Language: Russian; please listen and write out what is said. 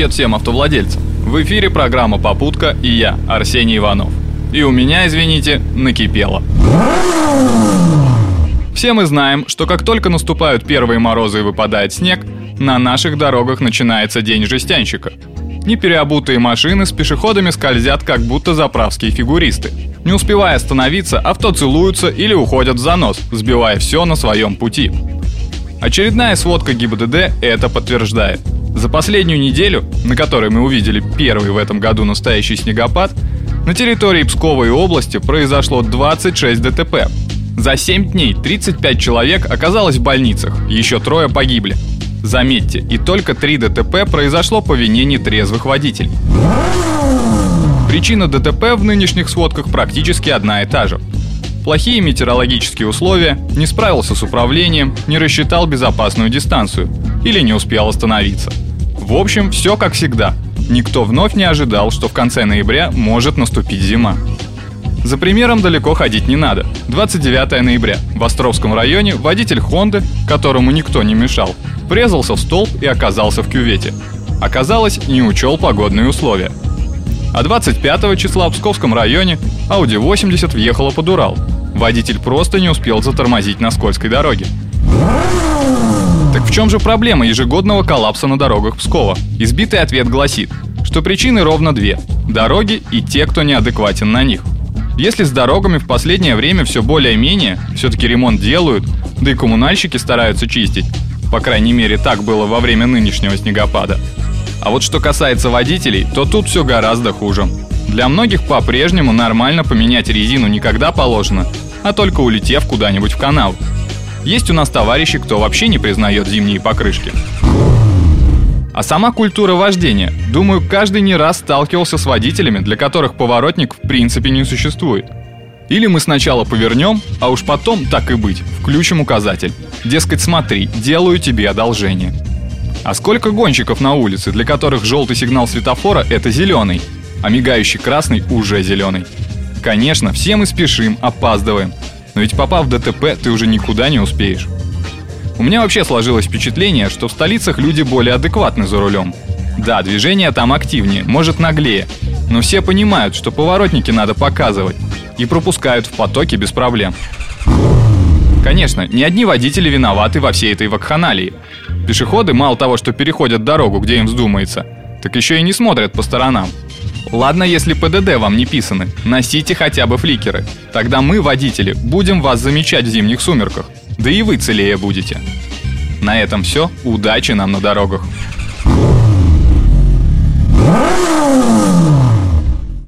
Привет всем автовладельцам! В эфире программа «Попутка» и я, Арсений Иванов. И у меня, извините, накипело. Все мы знаем, что как только наступают первые морозы и выпадает снег, на наших дорогах начинается день жестянщика. Непереобутые машины с пешеходами скользят, как будто заправские фигуристы. Не успевая остановиться, авто целуются или уходят в занос, сбивая все на своем пути. Очередная сводка ГИБДД это подтверждает. За последнюю неделю, на которой мы увидели первый в этом году настоящий снегопад, на территории Псковой области произошло 26 ДТП. За 7 дней 35 человек оказалось в больницах, еще трое погибли. Заметьте, и только 3 ДТП произошло по вине нетрезвых водителей. Причина ДТП в нынешних сводках практически одна и та же. Плохие метеорологические условия, не справился с управлением, не рассчитал безопасную дистанцию или не успел остановиться. В общем, все как всегда. Никто вновь не ожидал, что в конце ноября может наступить зима. За примером далеко ходить не надо. 29 ноября. В Островском районе водитель Хонды, которому никто не мешал, врезался в столб и оказался в кювете. Оказалось, не учел погодные условия. А 25 числа в Псковском районе Audi 80 въехала под Урал. Водитель просто не успел затормозить на скользкой дороге. Так в чем же проблема ежегодного коллапса на дорогах Пскова? Избитый ответ гласит, что причины ровно две – дороги и те, кто неадекватен на них. Если с дорогами в последнее время все более-менее, все-таки ремонт делают, да и коммунальщики стараются чистить, по крайней мере так было во время нынешнего снегопада. А вот что касается водителей, то тут все гораздо хуже. Для многих по-прежнему нормально поменять резину никогда положено, а только улетев куда-нибудь в канал. Есть у нас товарищи, кто вообще не признает зимние покрышки. А сама культура вождения. Думаю, каждый не раз сталкивался с водителями, для которых поворотник в принципе не существует. Или мы сначала повернем, а уж потом, так и быть, включим указатель. Дескать, смотри, делаю тебе одолжение. А сколько гонщиков на улице, для которых желтый сигнал светофора – это зеленый, а мигающий красный уже зеленый. Конечно, все мы спешим, опаздываем, но ведь попав в ДТП, ты уже никуда не успеешь. У меня вообще сложилось впечатление, что в столицах люди более адекватны за рулем. Да, движение там активнее, может наглее, но все понимают, что поворотники надо показывать и пропускают в потоке без проблем. Конечно, не одни водители виноваты во всей этой вакханалии. Пешеходы мало того, что переходят дорогу, где им вздумается, так еще и не смотрят по сторонам. Ладно, если ПДД вам не писаны, носите хотя бы фликеры. Тогда мы, водители, будем вас замечать в зимних сумерках. Да и вы целее будете. На этом все. Удачи нам на дорогах.